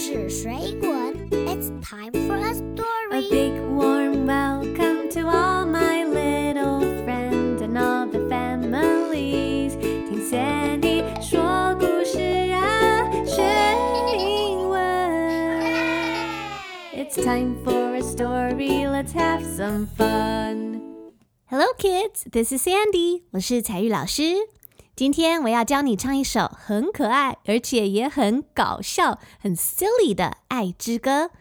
事水滚，It's time for a story. A big warm welcome to all my little friends and all the families. 听 Sandy 说故事啊，学英文。It's time for a story. Let's have some fun. Hello, kids. This is Sandy. 我是采玉老师。 今天我要教你唱一首很可爱，而且也很搞笑、很 silly 的爱之歌。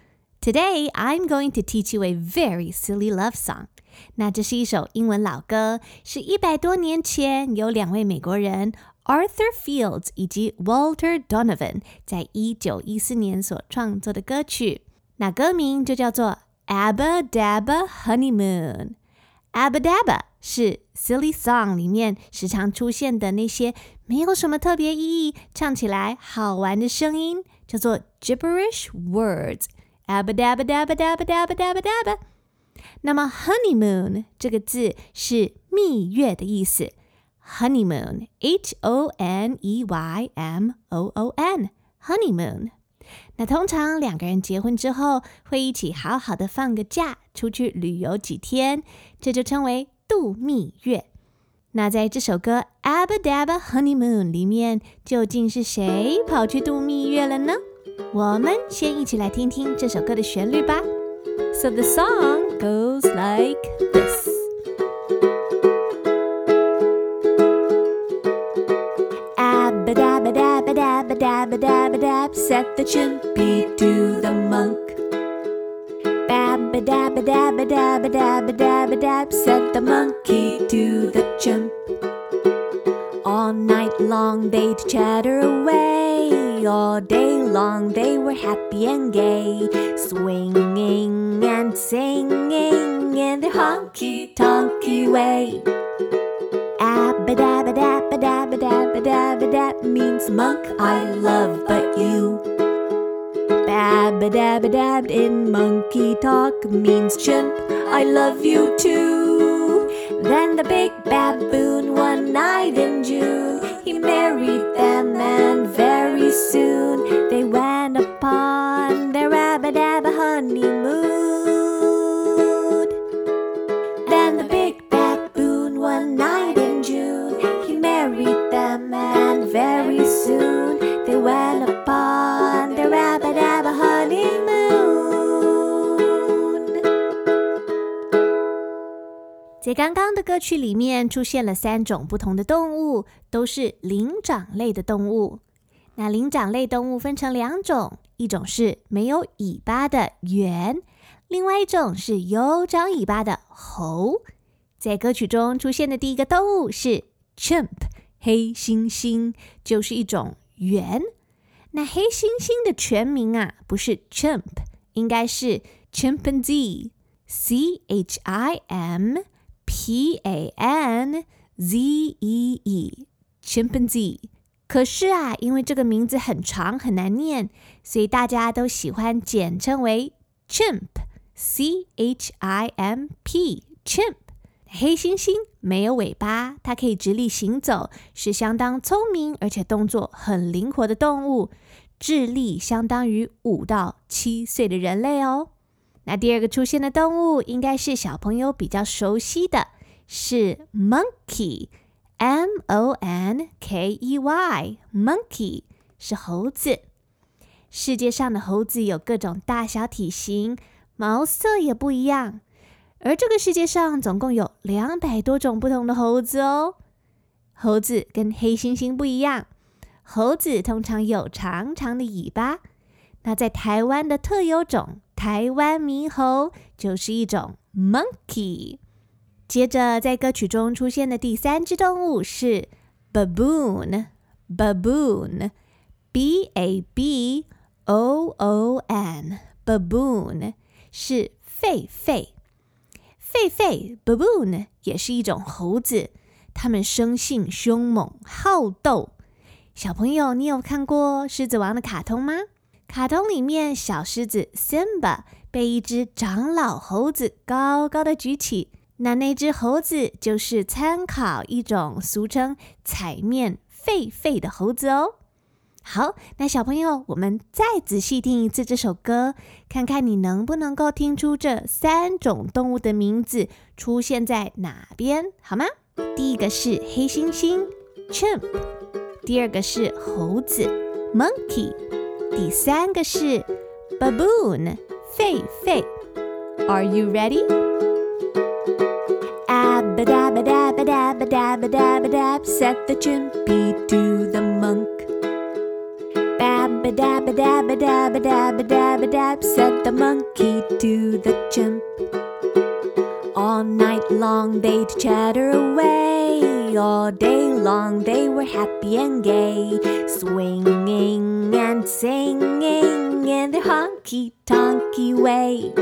Today, I'm going to teach you a very silly love song. 那这是一首英文老歌，是一百多年前有两位美国人 Arthur Fields 以及 Walter Donovan 在一九一四年所创作的歌曲。那歌名就叫做 Abba Dabba Honeymoon。Abba Dabba 是 Silly Song 里面时常出现的那些没有什么特别意义、唱起来好玩的声音，叫做 Gibberish Words。abadabadabadabadabadabadab。那么 Honeymoon 这个字是蜜月的意思。Honeymoon，H-O-N-E-Y-M-O-O-N，Honeymoon。那通常两个人结婚之后，会一起好好的放个假，出去旅游几天，这就称为度蜜月。那在这首歌《Abba Dabba Honeymoon》里面，究竟是谁跑去度蜜月了呢？我们先一起来听听这首歌的旋律吧。So the song goes like this. Abba dabba dabba dabba dabba dabba dab, said the chimpy to the monk. Babba dabba dabba dabba dabba dabba dab, said the monkey to the chimp. All night long they'd chatter away, all day long they were happy and gay, swinging and singing in their honky tonky way. Abba dabba dabba dabba dabba dabba dab means monk I love but you. Babba dabba dabbed in monkey talk means chimp I love you too. Then the big baboon one night in June he married 刚刚的歌曲里面出现了三种不同的动物，都是灵长类的动物。那灵长类动物分成两种，一种是没有尾巴的猿，另外一种是有长尾巴的猴。在歌曲中出现的第一个动物是 chimp，黑猩猩，就是一种猿。那黑猩猩的全名啊，不是 chimp，应该是 chimpanzee，C H I M P A N Z E E，chimpanzee。可是啊，因为这个名字很长很难念，所以大家都喜欢简称为 chimp，C H I M P，chimp。黑猩猩没有尾巴，它可以直立行走，是相当聪明而且动作很灵活的动物，智力相当于五到七岁的人类哦。那第二个出现的动物应该是小朋友比较熟悉的，是 monkey，M O N K E Y，monkey 是猴子。世界上的猴子有各种大小体型，毛色也不一样。而这个世界上总共有两百多种不同的猴子哦。猴子跟黑猩猩不一样，猴子通常有长长的尾巴。那在台湾的特有种台湾猕猴就是一种 monkey。接着在歌曲中出现的第三只动物是 baboon，baboon，b a b o o n，baboon 是狒狒。狒狒 baboon 也是一种猴子，它们生性凶猛好斗。小朋友，你有看过《狮子王》的卡通吗？卡通里面，小狮子 Simba 被一只长老猴子高高的举起，那那只猴子就是参考一种俗称彩面狒狒的猴子哦。好，那小朋友，我们再仔细听一次这首歌，看看你能不能够听出这三种动物的名字出现在哪边，好吗？第一个是黑猩猩 （chimp），第二个是猴子 （monkey），第三个是 baboon（ 狒狒）。Are you ready? Abba dabba dabba dabba dabba dabba dab, said the chimpy to the monk. Dabba dabba dabba dabba dabba dabba dab, said the monkey to the chimp. All night long they'd chatter away, all day long they were happy and gay, swinging and singing in their honky tonky way.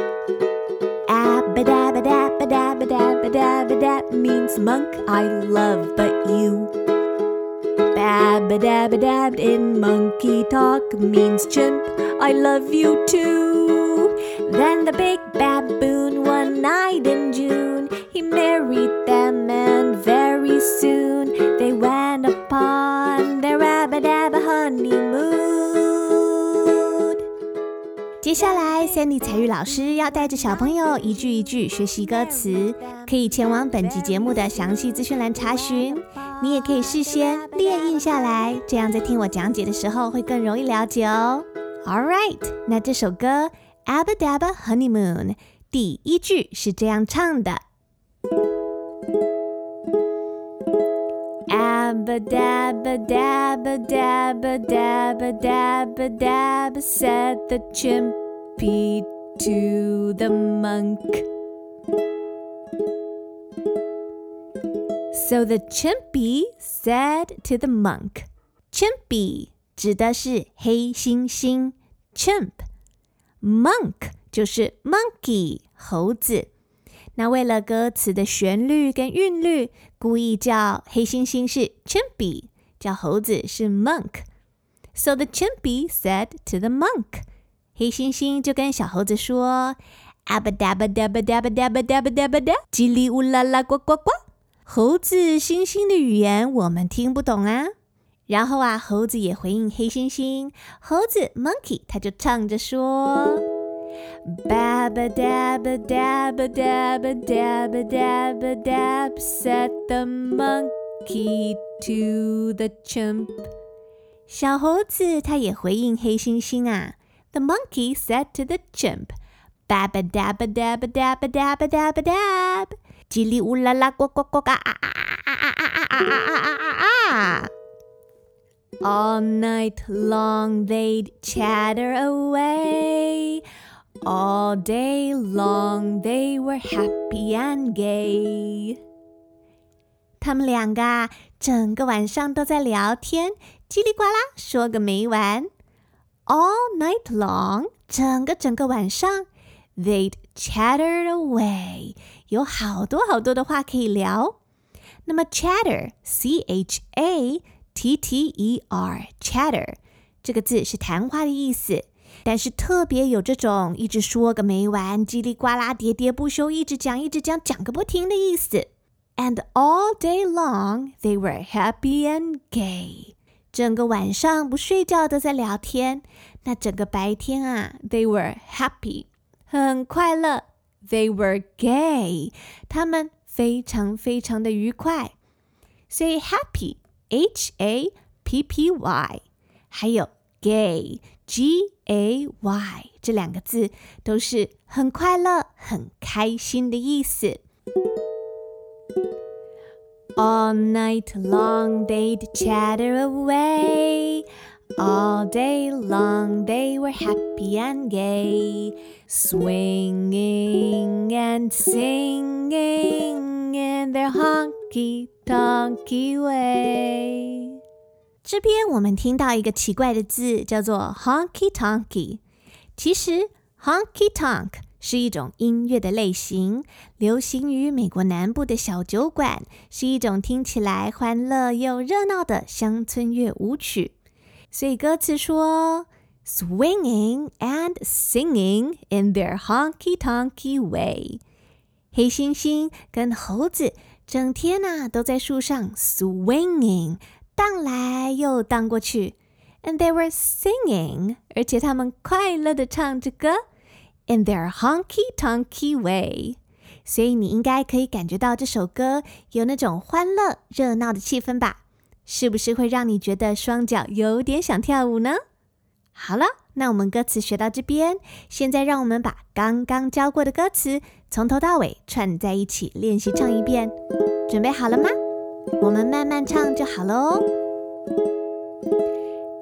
Abba means monk I love but you. Dabbed in monkey talk means chimp I love you too. Then the big baboon 接下来，Sandy 彩玉老师要带着小朋友一句一句学习歌词，可以前往本集节目的详细资讯栏查询。你也可以事先列印下来，这样在听我讲解的时候会更容易了解哦。All right，那这首歌《Abba Dabba Honeymoon》第一句是这样唱的。Abba dabba dabba dabba dabba dabba dabba said the chimpy to the monk. So the chimpy said to the monk. Chimpy 指的是黑猩猩，chimp，monk 就是 monkey 猴子。那为了歌词的旋律跟韵律， 故意叫黑猩猩是 chimpy，叫猴子是 monk。So the chimpy said to the monk，黑猩猩就跟小猴子说：“Abba dabba dabba dabba dabba dabba dabba da，叽里乌啦啦呱呱呱。”猴子猩猩的语言我们听不懂啊。然后啊，猴子也回应黑猩猩，猴子 monkey 他就唱着说。Babba dabba dabba dabba dabba dabba dab said the monkey to the chimp。小猴子他也回应黑猩猩啊。The monkey said to the chimp, Babba dabba dabba dabba dabba dabba dab，叽里乌拉拉呱呱呱嘎啊啊啊啊啊啊啊啊啊啊！All night long they'd chatter away. All day long they were happy and gay。他们两个啊，整个晚上都在聊天，叽里呱啦说个没完。All night long，整个整个晚上，they'd chattered away，有好多好多的话可以聊。那么 chatter，c h a t t e r，chatter 这个字是谈话的意思。 但是特别有这种一直说个没完、叽里呱啦、喋喋不休、一直讲、一直讲、讲个不停的意思。And all day long they were happy and gay。整个晚上不睡觉都在聊天。那整个白天啊，they were happy，很快乐。They were gay，他们非常非常的愉快。所以 happy，h a p p y，还有 gay, G。G A Y 这两个字都是很快乐、很开心的意思。All night long they'd chatter away. All day long they were happy and gay, swinging and singing in their honky tonky way. 这边我们听到一个奇怪的字，叫做 honky tonky。其实 honky tonk 是一种音乐的类型，流行于美国南部的小酒馆，是一种听起来欢乐又热闹的乡村乐舞曲。所以歌词说，swinging and singing in their honky tonky way。黑猩猩跟猴子整天呐、啊、都在树上 swinging。荡来又荡过去 and they were singing，而且他们快乐地唱着歌，in their honky-tonky way。所以你应该可以感觉到这首歌有那种欢乐、热闹的气氛吧？是不是会让你觉得双脚有点想跳舞呢？好了，那我们歌词学到这边，现在让我们把刚刚教过的歌词从头到尾串在一起练习唱一遍。准备好了吗？我们慢慢唱就好了哦。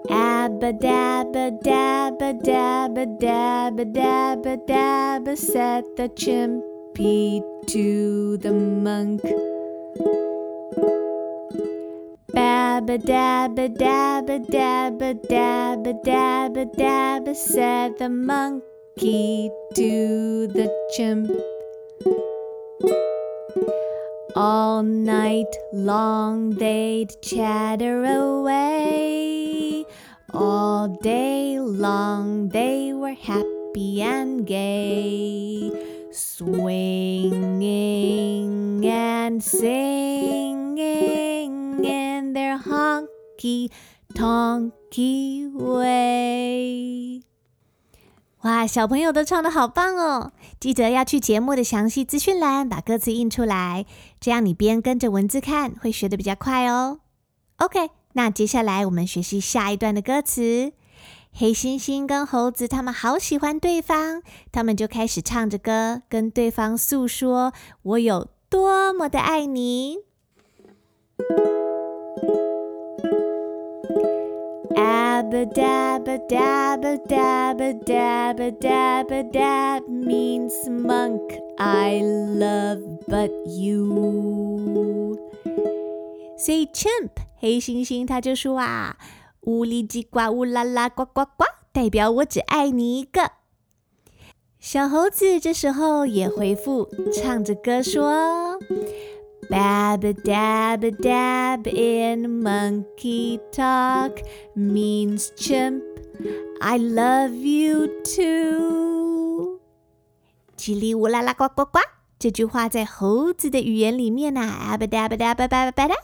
Abba dabba dabba dabba dabba dabba dabba said the chimpy to the monk. Babba dabba dabba dabba dabba dabba dabba said the monkey to the chimp. All night long they'd chatter away. All day long they were happy and gay, swinging and singing in their honky tonky way. 哇，小朋友都唱得好棒哦！记得要去节目的详细资讯栏把歌词印出来，这样你边跟着文字看，会学得比较快哦。OK，那接下来我们学习下一段的歌词。黑猩猩跟猴子他们好喜欢对方，他们就开始唱着歌，跟对方诉说：“我有多么的爱你。” Abba dabba dabba dabba dabba dabba dab means monk I love but you。say chimp 黑猩猩他就说啊，呜哩叽呱呜啦啦呱呱呱，代表我只爱你一个。小猴子这时候也回复，唱着歌说。Babadabadab in monkey talk means chimp. I love you too. 叽里乌啦啦呱呱呱，这句话在猴子的语言里面呐，abba dabba dabba babba babba，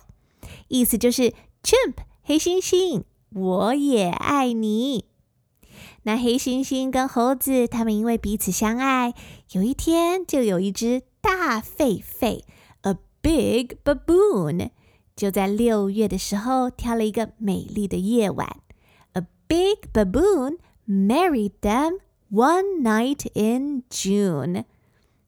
意思就是 chimp 黑猩猩，我也爱你。那黑猩猩跟猴子他们因为彼此相爱，有一天就有一只大狒狒。Big baboon 就在六月的时候挑了一个美丽的夜晚。A big baboon married them one night in June。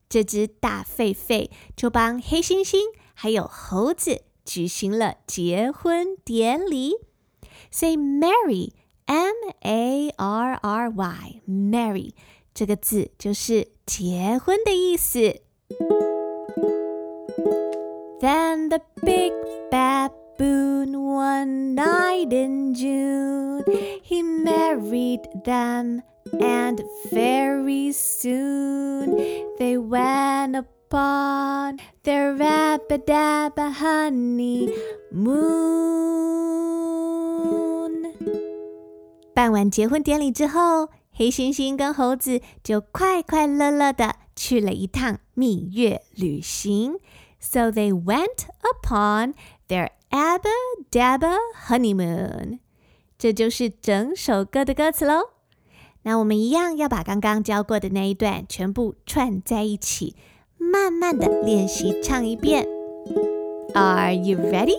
这只大狒狒就帮黑猩猩还有猴子举行了结婚典礼。Say marry，M-A-R-R-Y，marry 这个字就是结婚的意思。 Then the big baboon one night in June he married them and very soon they went upon their rabba dabba honeymoon。办完结婚典礼之后，黑猩猩跟猴子就快快乐乐的去了一趟蜜月旅行。 So they went upon their Abba Dabba honeymoon。这就是整首歌的歌词喽。那我们一样要把刚刚教过的那一段全部串在一起，慢慢的练习唱一遍。Are you ready?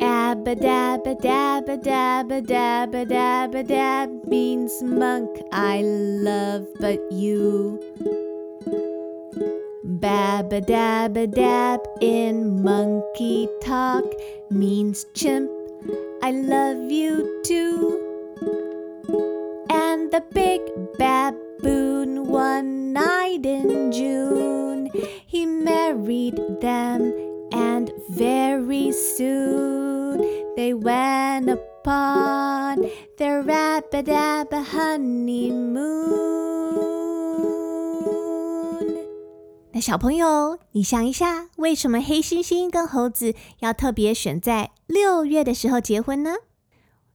Abba dabba dabba dabba dabba dabba dab means monk I love but you. Babba dabba dab in monkey talk means chimp. I love you too. And the big baboon one night in June he married them, and very soon they went upon their rabba dabba honeymoon. 小朋友，你想一下，为什么黑猩猩跟猴子要特别选在六月的时候结婚呢？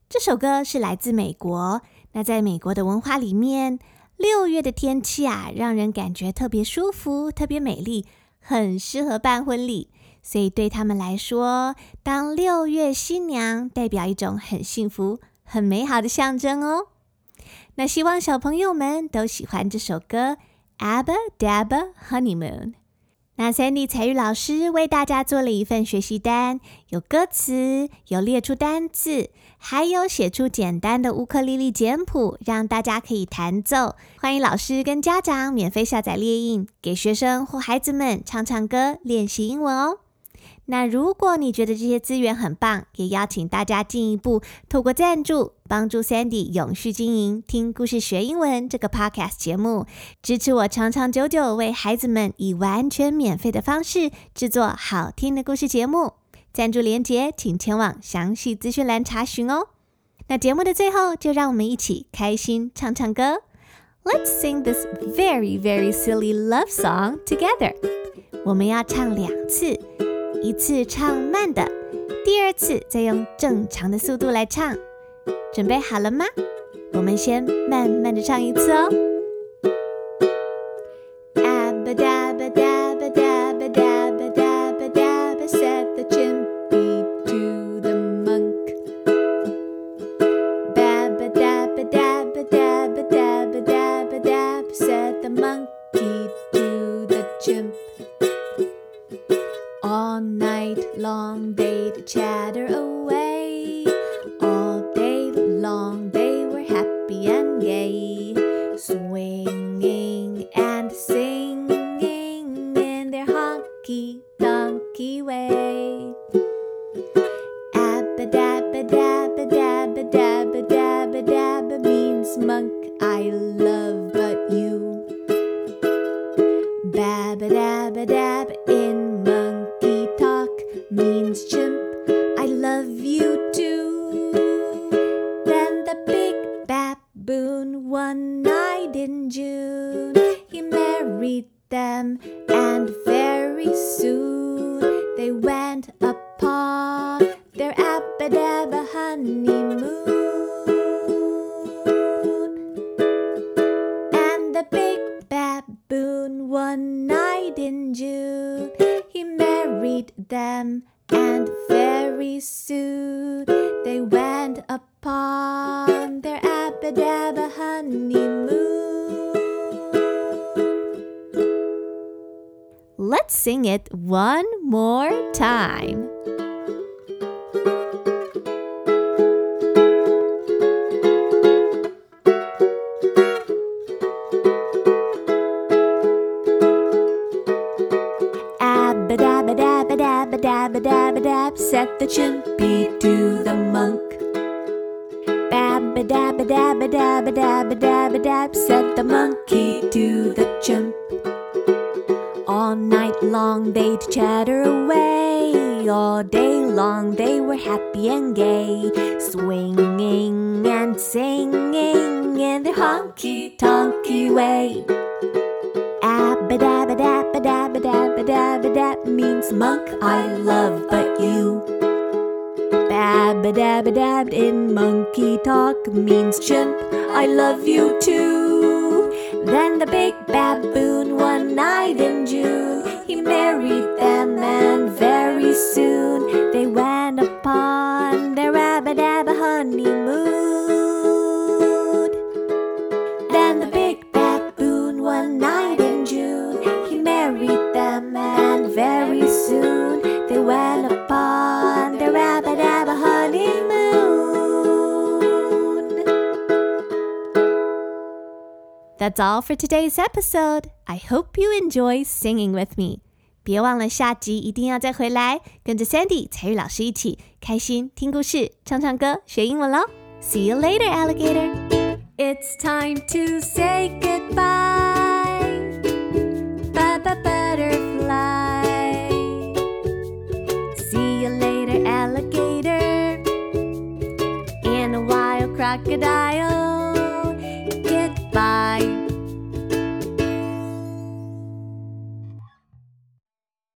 这首歌是来自美国。那在美国的文化里面，六月的天气啊，让人感觉特别舒服、特别美丽，很适合办婚礼。所以对他们来说，当六月新娘代表一种很幸福、很美好的象征哦。那希望小朋友们都喜欢这首歌《Abba Dabba Honeymoon》。那 Sandy 彩玉老师为大家做了一份学习单，有歌词，有列出单字，还有写出简单的乌克丽丽简谱，让大家可以弹奏。欢迎老师跟家长免费下载列印，给学生或孩子们唱唱歌，练习英文哦。那如果你觉得这些资源很棒，也邀请大家进一步透过赞助，帮助 Sandy 永续经营“听故事学英文”这个 Podcast 节目，支持我长长久久为孩子们以完全免费的方式制作好听的故事节目。赞助连接请前往详细资讯栏查询哦。那节目的最后，就让我们一起开心唱唱歌。Let's sing this very very silly love song together。我们要唱两次。一次唱慢的，第二次再用正常的速度来唱。准备好了吗？我们先慢慢的唱一次哦。Said the chimpy to the monk. Babba dabba dabba dabba dabba dabba dab, said the monkey to the chimp. All night long they'd chatter away. All day long they were happy and gay, swinging love but you. Babba dabba dab in monkey talk means chimp I love you too. Then the big baboon one night in June he married That's all for today's episode. I hope you enjoy singing with me. 别忘了下集一定要再回来，跟着 Sandy 彩玉老师一起开心听故事、唱唱歌、学英文喽！See you later, alligator. It's time to say goodbye. Bye bye butterfly. See you later, alligator. In a while, crocodile.